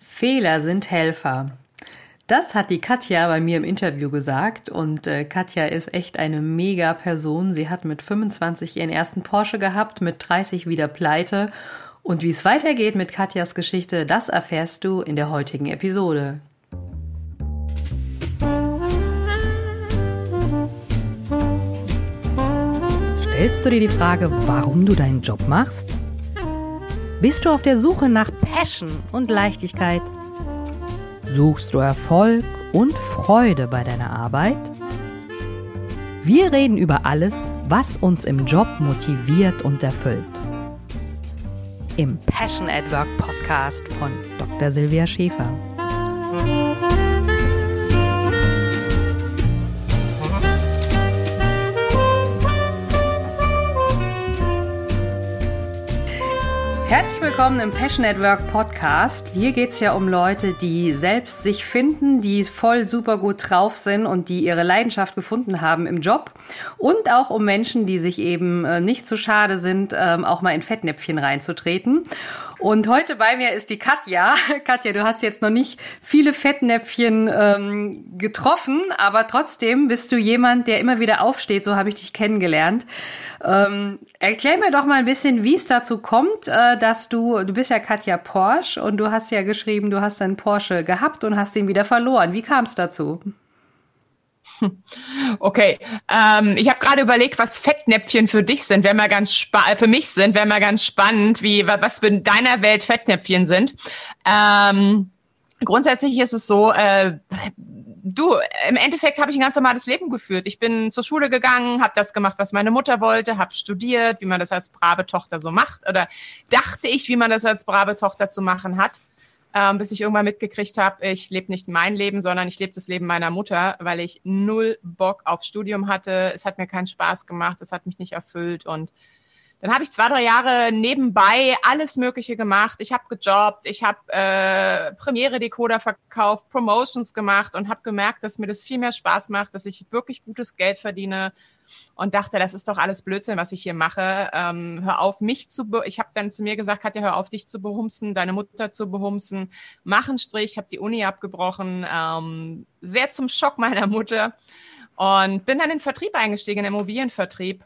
Fehler sind Helfer. Das hat die Katja bei mir im Interview gesagt und äh, Katja ist echt eine mega Person. Sie hat mit 25 ihren ersten Porsche gehabt, mit 30 wieder pleite und wie es weitergeht mit Katjas Geschichte, das erfährst du in der heutigen Episode. Stellst du dir die Frage, warum du deinen Job machst? Bist du auf der Suche nach Passion und Leichtigkeit? Suchst du Erfolg und Freude bei deiner Arbeit? Wir reden über alles, was uns im Job motiviert und erfüllt. Im Passion at Work Podcast von Dr. Silvia Schäfer. Willkommen im Passion Network Podcast. Hier geht es ja um Leute, die selbst sich finden, die voll super gut drauf sind und die ihre Leidenschaft gefunden haben im Job. Und auch um Menschen, die sich eben äh, nicht zu schade sind, ähm, auch mal in Fettnäpfchen reinzutreten. Und heute bei mir ist die Katja. Katja, du hast jetzt noch nicht viele Fettnäpfchen ähm, getroffen, aber trotzdem bist du jemand, der immer wieder aufsteht. So habe ich dich kennengelernt. Ähm, erklär mir doch mal ein bisschen, wie es dazu kommt, äh, dass du, du bist ja Katja Porsche und du hast ja geschrieben, du hast einen Porsche gehabt und hast ihn wieder verloren. Wie kam es dazu? Okay, ähm, ich habe gerade überlegt, was Fettnäpfchen für dich sind, wenn wir ganz äh, für mich sind, wenn wir ganz spannend, wie was für in deiner Welt Fettnäpfchen sind. Ähm, grundsätzlich ist es so, äh, du, im Endeffekt habe ich ein ganz normales Leben geführt. Ich bin zur Schule gegangen, habe das gemacht, was meine Mutter wollte, habe studiert, wie man das als brave Tochter so macht oder dachte ich, wie man das als brave Tochter zu machen hat ähm, bis ich irgendwann mitgekriegt habe, ich lebe nicht mein Leben, sondern ich lebe das Leben meiner Mutter, weil ich null Bock auf Studium hatte. Es hat mir keinen Spaß gemacht, es hat mich nicht erfüllt und dann habe ich zwei, drei Jahre nebenbei alles Mögliche gemacht. Ich habe gejobbt, ich habe äh, Premiere-Decoder verkauft, Promotions gemacht und habe gemerkt, dass mir das viel mehr Spaß macht, dass ich wirklich gutes Geld verdiene und dachte, das ist doch alles Blödsinn, was ich hier mache. Ähm, hör auf, mich zu, be ich habe dann zu mir gesagt, Katja, hör auf, dich zu behumsen, deine Mutter zu behumsen. Mach einen Strich, habe die Uni abgebrochen, ähm, sehr zum Schock meiner Mutter und bin dann in den Vertrieb eingestiegen, in den Immobilienvertrieb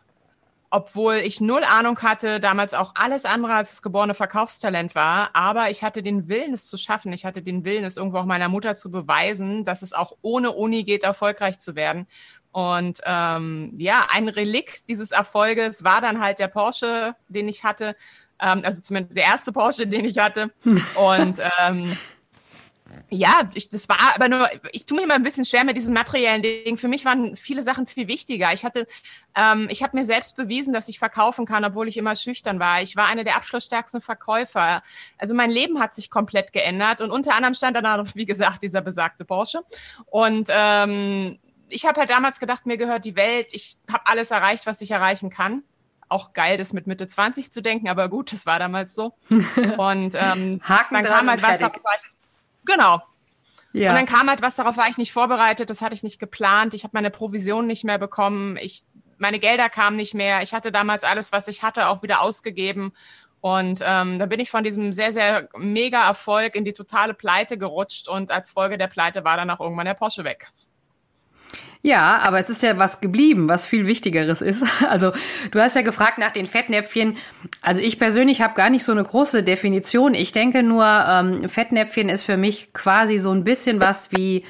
obwohl ich null Ahnung hatte, damals auch alles andere als das geborene Verkaufstalent war, aber ich hatte den Willen, es zu schaffen. Ich hatte den Willen, es irgendwo auch meiner Mutter zu beweisen, dass es auch ohne Uni geht, erfolgreich zu werden. Und ähm, ja, ein Relikt dieses Erfolges war dann halt der Porsche, den ich hatte. Ähm, also zumindest der erste Porsche, den ich hatte. Und ähm, ja, ich, das war aber nur, ich tue mir immer ein bisschen schwer mit diesen materiellen Dingen. Für mich waren viele Sachen viel wichtiger. Ich hatte, ähm, ich habe mir selbst bewiesen, dass ich verkaufen kann, obwohl ich immer schüchtern war. Ich war einer der abschlussstärksten Verkäufer. Also mein Leben hat sich komplett geändert und unter anderem stand dann auch, wie gesagt, dieser besagte Porsche. Und ähm, ich habe halt damals gedacht, mir gehört die Welt, ich habe alles erreicht, was ich erreichen kann. Auch geil, das mit Mitte 20 zu denken, aber gut, das war damals so. Und ähm, Haken dann kam halt was darauf, genau. Ja. Und dann kam halt was, darauf war ich nicht vorbereitet, das hatte ich nicht geplant, ich habe meine Provision nicht mehr bekommen, ich, meine Gelder kamen nicht mehr, ich hatte damals alles, was ich hatte, auch wieder ausgegeben. Und ähm, da bin ich von diesem sehr, sehr mega Erfolg in die totale Pleite gerutscht und als Folge der Pleite war dann auch irgendwann der Porsche weg. Ja, aber es ist ja was geblieben, was viel Wichtigeres ist. Also du hast ja gefragt nach den Fettnäpfchen. Also ich persönlich habe gar nicht so eine große Definition. Ich denke nur, ähm, Fettnäpfchen ist für mich quasi so ein bisschen was wie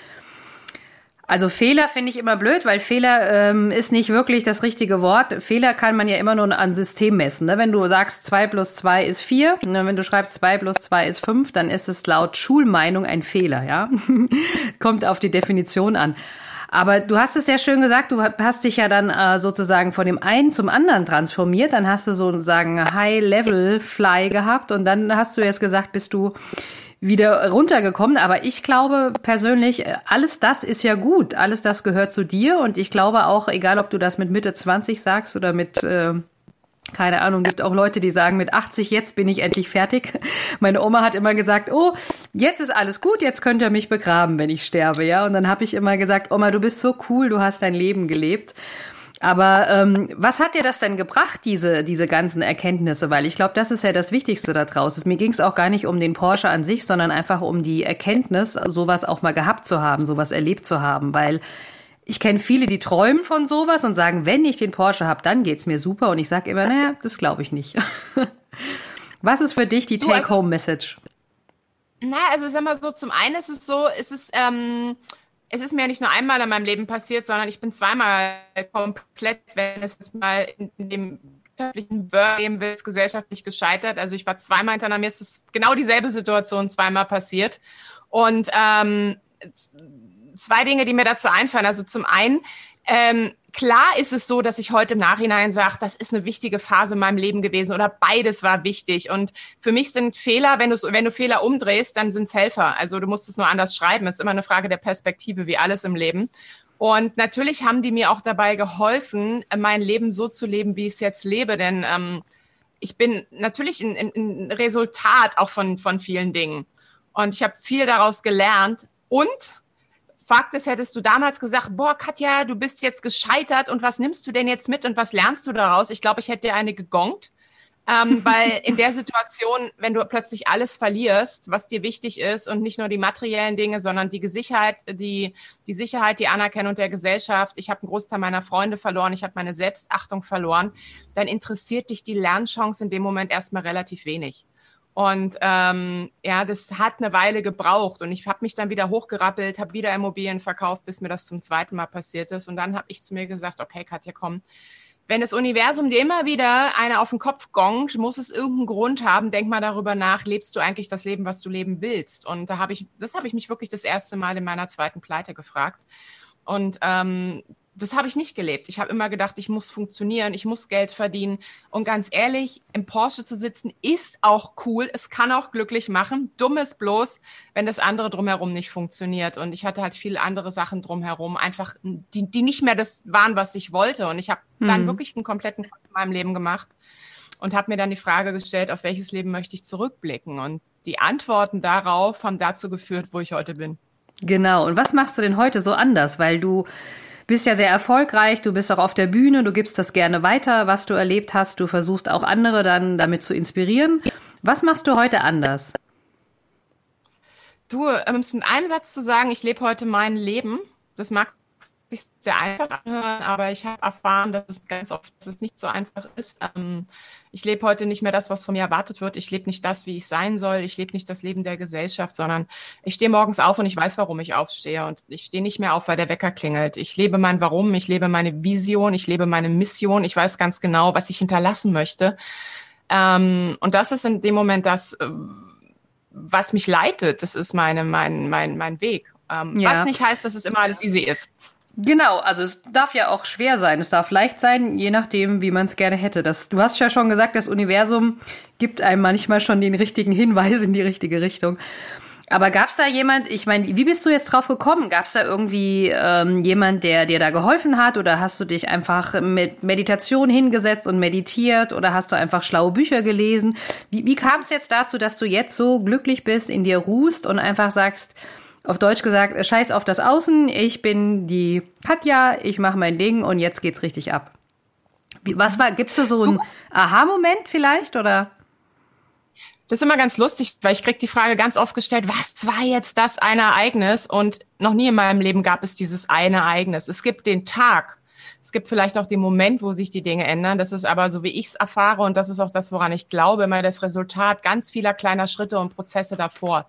also Fehler finde ich immer blöd, weil Fehler ähm, ist nicht wirklich das richtige Wort. Fehler kann man ja immer nur am System messen. Ne? Wenn du sagst, zwei plus zwei ist vier, ne? wenn du schreibst, zwei plus zwei ist fünf, dann ist es laut Schulmeinung ein Fehler. Ja, Kommt auf die Definition an. Aber du hast es sehr schön gesagt, du hast dich ja dann äh, sozusagen von dem einen zum anderen transformiert. Dann hast du sozusagen High-Level-Fly gehabt und dann hast du jetzt gesagt, bist du wieder runtergekommen. Aber ich glaube persönlich, alles das ist ja gut. Alles das gehört zu dir. Und ich glaube auch, egal ob du das mit Mitte 20 sagst oder mit äh, keine Ahnung, gibt auch Leute, die sagen, mit 80 jetzt bin ich endlich fertig. Meine Oma hat immer gesagt, oh, jetzt ist alles gut, jetzt könnt ihr mich begraben, wenn ich sterbe, ja. Und dann habe ich immer gesagt, Oma, du bist so cool, du hast dein Leben gelebt. Aber ähm, was hat dir das denn gebracht, diese, diese ganzen Erkenntnisse? Weil ich glaube, das ist ja das Wichtigste da draußen. Mir ging es auch gar nicht um den Porsche an sich, sondern einfach um die Erkenntnis, sowas auch mal gehabt zu haben, sowas erlebt zu haben. Weil ich kenne viele, die träumen von sowas und sagen, wenn ich den Porsche habe, dann geht's mir super. Und ich sage immer, naja, das glaube ich nicht. was ist für dich die also Take-Home-Message? Na, also sag mal so, zum einen ist es so, ist es, ähm, es ist mir nicht nur einmal in meinem Leben passiert, sondern ich bin zweimal komplett, wenn es mal in, dem wirtschaftlichen Leben will, gesellschaftlich gescheitert. Also ich war zweimal hintereinander, mir ist es genau dieselbe Situation zweimal passiert. Und ähm, zwei Dinge, die mir dazu einfallen. Also zum einen, ähm, klar ist es so, dass ich heute im Nachhinein sage, das ist eine wichtige Phase in meinem Leben gewesen oder beides war wichtig. Und für mich sind Fehler, wenn du, wenn du Fehler umdrehst, dann sind es Helfer. Also du musst es nur anders schreiben. Es ist immer eine Frage der Perspektive, wie alles im Leben. Und natürlich haben die mir auch dabei geholfen, mein Leben so zu leben, wie ich es jetzt lebe. Denn ähm, ich bin natürlich ein, ein Resultat auch von, von vielen Dingen. Und ich habe viel daraus gelernt. Und Fakt ist, hättest du damals gesagt, boah, Katja, du bist jetzt gescheitert und was nimmst du denn jetzt mit und was lernst du daraus? Ich glaube, ich hätte dir eine gegongt. ähm, weil in der Situation, wenn du plötzlich alles verlierst, was dir wichtig ist und nicht nur die materiellen Dinge, sondern die Sicherheit, die, die Sicherheit, die Anerkennung der Gesellschaft, ich habe einen Großteil meiner Freunde verloren, ich habe meine Selbstachtung verloren, dann interessiert dich die Lernchance in dem Moment erstmal relativ wenig. Und ähm, ja, das hat eine Weile gebraucht und ich habe mich dann wieder hochgerappelt, habe wieder Immobilien verkauft, bis mir das zum zweiten Mal passiert ist. Und dann habe ich zu mir gesagt, okay, Katja, komm, wenn das Universum dir immer wieder eine auf den Kopf gongt, muss es irgendeinen Grund haben. Denk mal darüber nach, lebst du eigentlich das Leben, was du leben willst? Und da habe ich, das habe ich mich wirklich das erste Mal in meiner zweiten Pleite gefragt. Und ähm, das habe ich nicht gelebt. Ich habe immer gedacht, ich muss funktionieren, ich muss Geld verdienen. Und ganz ehrlich, im Porsche zu sitzen ist auch cool. Es kann auch glücklich machen. Dumm ist bloß, wenn das andere drumherum nicht funktioniert. Und ich hatte halt viele andere Sachen drumherum, einfach die, die nicht mehr das waren, was ich wollte. Und ich habe hm. dann wirklich einen kompletten Cut in meinem Leben gemacht und habe mir dann die Frage gestellt, auf welches Leben möchte ich zurückblicken? Und die Antworten darauf haben dazu geführt, wo ich heute bin. Genau. Und was machst du denn heute so anders? Weil du bist ja sehr erfolgreich, du bist auch auf der Bühne, du gibst das gerne weiter, was du erlebt hast, du versuchst auch andere dann damit zu inspirieren. Was machst du heute anders? Du, um es mit einem Satz zu sagen, ich lebe heute mein Leben. Das mag sich sehr einfach anhören, aber ich habe erfahren, dass es ganz oft dass es nicht so einfach ist. Ähm, ich lebe heute nicht mehr das, was von mir erwartet wird. Ich lebe nicht das, wie ich sein soll. Ich lebe nicht das Leben der Gesellschaft, sondern ich stehe morgens auf und ich weiß, warum ich aufstehe. Und ich stehe nicht mehr auf, weil der Wecker klingelt. Ich lebe mein Warum, ich lebe meine Vision, ich lebe meine Mission. Ich weiß ganz genau, was ich hinterlassen möchte. Ähm, und das ist in dem Moment das, äh, was mich leitet. Das ist meine, mein, mein, mein Weg. Ähm, ja. Was nicht heißt, dass es immer alles easy ist. Genau, also es darf ja auch schwer sein, es darf leicht sein, je nachdem, wie man es gerne hätte. Das, du hast ja schon gesagt, das Universum gibt einem manchmal schon den richtigen Hinweis in die richtige Richtung. Aber gab es da jemand, ich meine, wie bist du jetzt drauf gekommen? Gab es da irgendwie ähm, jemand, der dir da geholfen hat? Oder hast du dich einfach mit Meditation hingesetzt und meditiert? Oder hast du einfach schlaue Bücher gelesen? Wie, wie kam es jetzt dazu, dass du jetzt so glücklich bist, in dir ruhst und einfach sagst, auf Deutsch gesagt, scheiß auf das Außen, ich bin die Katja, ich mache mein Ding und jetzt geht's richtig ab. Wie, was war, gibt's da so einen Aha-Moment vielleicht oder? Das ist immer ganz lustig, weil ich krieg die Frage ganz oft gestellt, was war jetzt das eine Ereignis? Und noch nie in meinem Leben gab es dieses eine Ereignis. Es gibt den Tag, es gibt vielleicht auch den Moment, wo sich die Dinge ändern. Das ist aber so, wie ich es erfahre, und das ist auch das, woran ich glaube, immer das Resultat ganz vieler kleiner Schritte und Prozesse davor.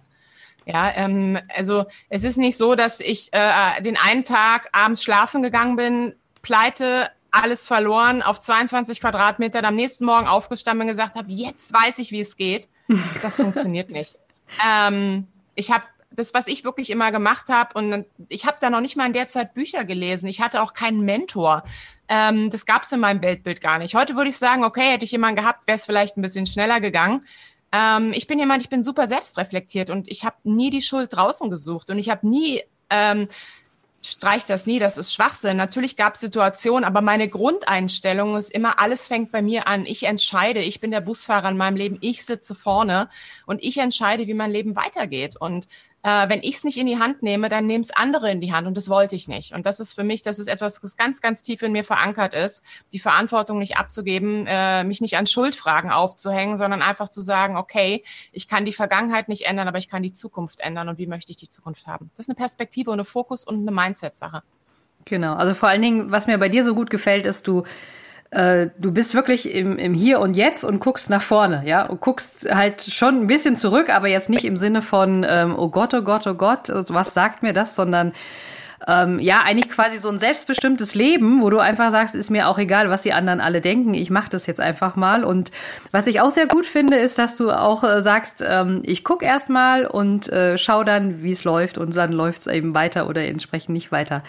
Ja, ähm, also es ist nicht so, dass ich äh, den einen Tag abends schlafen gegangen bin, pleite, alles verloren, auf 22 Quadratmeter, am nächsten Morgen aufgestanden und gesagt habe, jetzt weiß ich, wie es geht. Das funktioniert nicht. Ähm, ich habe das, was ich wirklich immer gemacht habe, und ich habe da noch nicht mal in der Zeit Bücher gelesen. Ich hatte auch keinen Mentor. Ähm, das gab es in meinem Weltbild gar nicht. Heute würde ich sagen, okay, hätte ich jemanden gehabt, wäre es vielleicht ein bisschen schneller gegangen. Ähm, ich bin jemand, ich bin super selbstreflektiert und ich habe nie die Schuld draußen gesucht und ich habe nie ähm, streich das nie, das ist Schwachsinn. Natürlich gab es Situationen, aber meine Grundeinstellung ist immer, alles fängt bei mir an. Ich entscheide, ich bin der Busfahrer in meinem Leben, ich sitze vorne und ich entscheide, wie mein Leben weitergeht. Und äh, wenn ich es nicht in die Hand nehme, dann nehmen es andere in die Hand und das wollte ich nicht. Und das ist für mich, das ist etwas, das ganz, ganz tief in mir verankert ist, die Verantwortung nicht abzugeben, äh, mich nicht an Schuldfragen aufzuhängen, sondern einfach zu sagen, okay, ich kann die Vergangenheit nicht ändern, aber ich kann die Zukunft ändern und wie möchte ich die Zukunft haben. Das ist eine Perspektive und eine Fokus und eine Mindset-Sache. Genau, also vor allen Dingen, was mir bei dir so gut gefällt, ist, du äh, du bist wirklich im, im Hier und Jetzt und guckst nach vorne, ja, und guckst halt schon ein bisschen zurück, aber jetzt nicht im Sinne von, ähm, oh Gott, oh Gott, oh Gott, was sagt mir das, sondern ähm, ja, eigentlich quasi so ein selbstbestimmtes Leben, wo du einfach sagst, ist mir auch egal, was die anderen alle denken, ich mache das jetzt einfach mal. Und was ich auch sehr gut finde, ist, dass du auch äh, sagst, ähm, ich guck erst mal und äh, schau dann, wie es läuft und dann läuft es eben weiter oder entsprechend nicht weiter.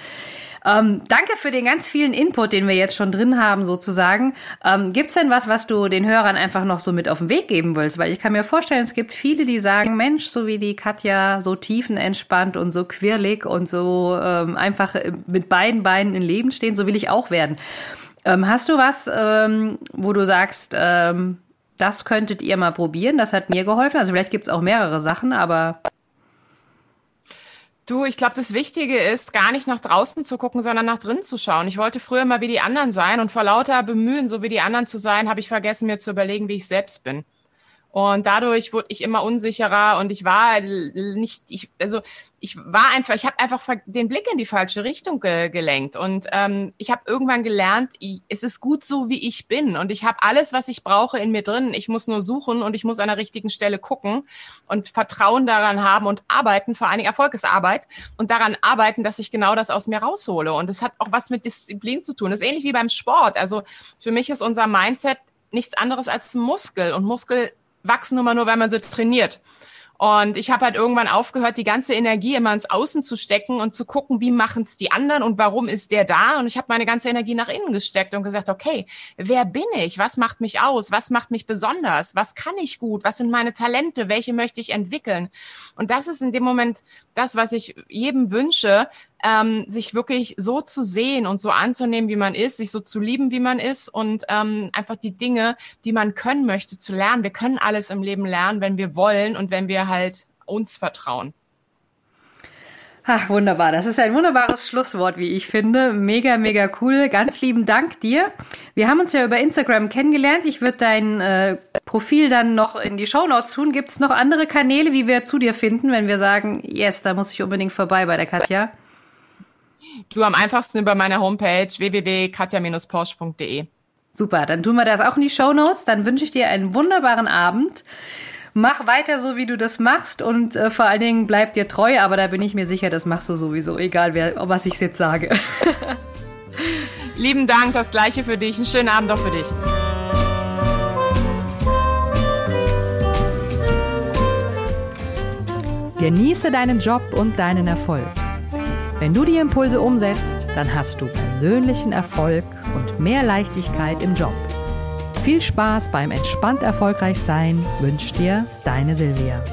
Ähm, danke für den ganz vielen Input, den wir jetzt schon drin haben, sozusagen. Ähm, gibt es denn was, was du den Hörern einfach noch so mit auf den Weg geben willst? Weil ich kann mir vorstellen, es gibt viele, die sagen, Mensch, so wie die Katja, so tiefenentspannt und so quirlig und so ähm, einfach mit beiden Beinen im Leben stehen, so will ich auch werden. Ähm, hast du was, ähm, wo du sagst, ähm, das könntet ihr mal probieren? Das hat mir geholfen. Also vielleicht gibt es auch mehrere Sachen, aber Du, ich glaube, das Wichtige ist, gar nicht nach draußen zu gucken, sondern nach drinnen zu schauen. Ich wollte früher mal wie die anderen sein und vor lauter Bemühen, so wie die anderen zu sein, habe ich vergessen, mir zu überlegen, wie ich selbst bin. Und dadurch wurde ich immer unsicherer und ich war nicht, ich, also ich war einfach, ich habe einfach den Blick in die falsche Richtung ge gelenkt. Und ähm, ich habe irgendwann gelernt, ich, es ist gut so, wie ich bin. Und ich habe alles, was ich brauche, in mir drin. Ich muss nur suchen und ich muss an der richtigen Stelle gucken und Vertrauen daran haben und arbeiten, vor allen Dingen Erfolg ist Arbeit und daran arbeiten, dass ich genau das aus mir raushole. Und es hat auch was mit Disziplin zu tun. Das ist ähnlich wie beim Sport. Also für mich ist unser Mindset nichts anderes als Muskel. Und Muskel wachsen immer nur, wenn man sie trainiert. Und ich habe halt irgendwann aufgehört, die ganze Energie immer ins Außen zu stecken und zu gucken, wie machen es die anderen und warum ist der da. Und ich habe meine ganze Energie nach innen gesteckt und gesagt, okay, wer bin ich? Was macht mich aus? Was macht mich besonders? Was kann ich gut? Was sind meine Talente? Welche möchte ich entwickeln? Und das ist in dem Moment das, was ich jedem wünsche, ähm, sich wirklich so zu sehen und so anzunehmen, wie man ist, sich so zu lieben, wie man ist und ähm, einfach die Dinge, die man können möchte, zu lernen. Wir können alles im Leben lernen, wenn wir wollen und wenn wir halt uns vertrauen. Ach, wunderbar. Das ist ein wunderbares Schlusswort, wie ich finde. Mega, mega cool. Ganz lieben Dank dir. Wir haben uns ja über Instagram kennengelernt. Ich würde dein äh, Profil dann noch in die Show Notes tun. Gibt es noch andere Kanäle, wie wir zu dir finden, wenn wir sagen, yes, da muss ich unbedingt vorbei bei der Katja? Du am einfachsten über meine Homepage www.katja-porsche.de. Super, dann tun wir das auch in die Show Notes. Dann wünsche ich dir einen wunderbaren Abend. Mach weiter so, wie du das machst und äh, vor allen Dingen bleib dir treu, aber da bin ich mir sicher, das machst du sowieso, egal wer, was ich jetzt sage. Lieben Dank, das gleiche für dich. Einen schönen Abend auch für dich. Genieße deinen Job und deinen Erfolg. Wenn du die Impulse umsetzt, dann hast du persönlichen Erfolg und mehr Leichtigkeit im Job. Viel Spaß beim entspannt erfolgreich sein wünscht dir deine Silvia.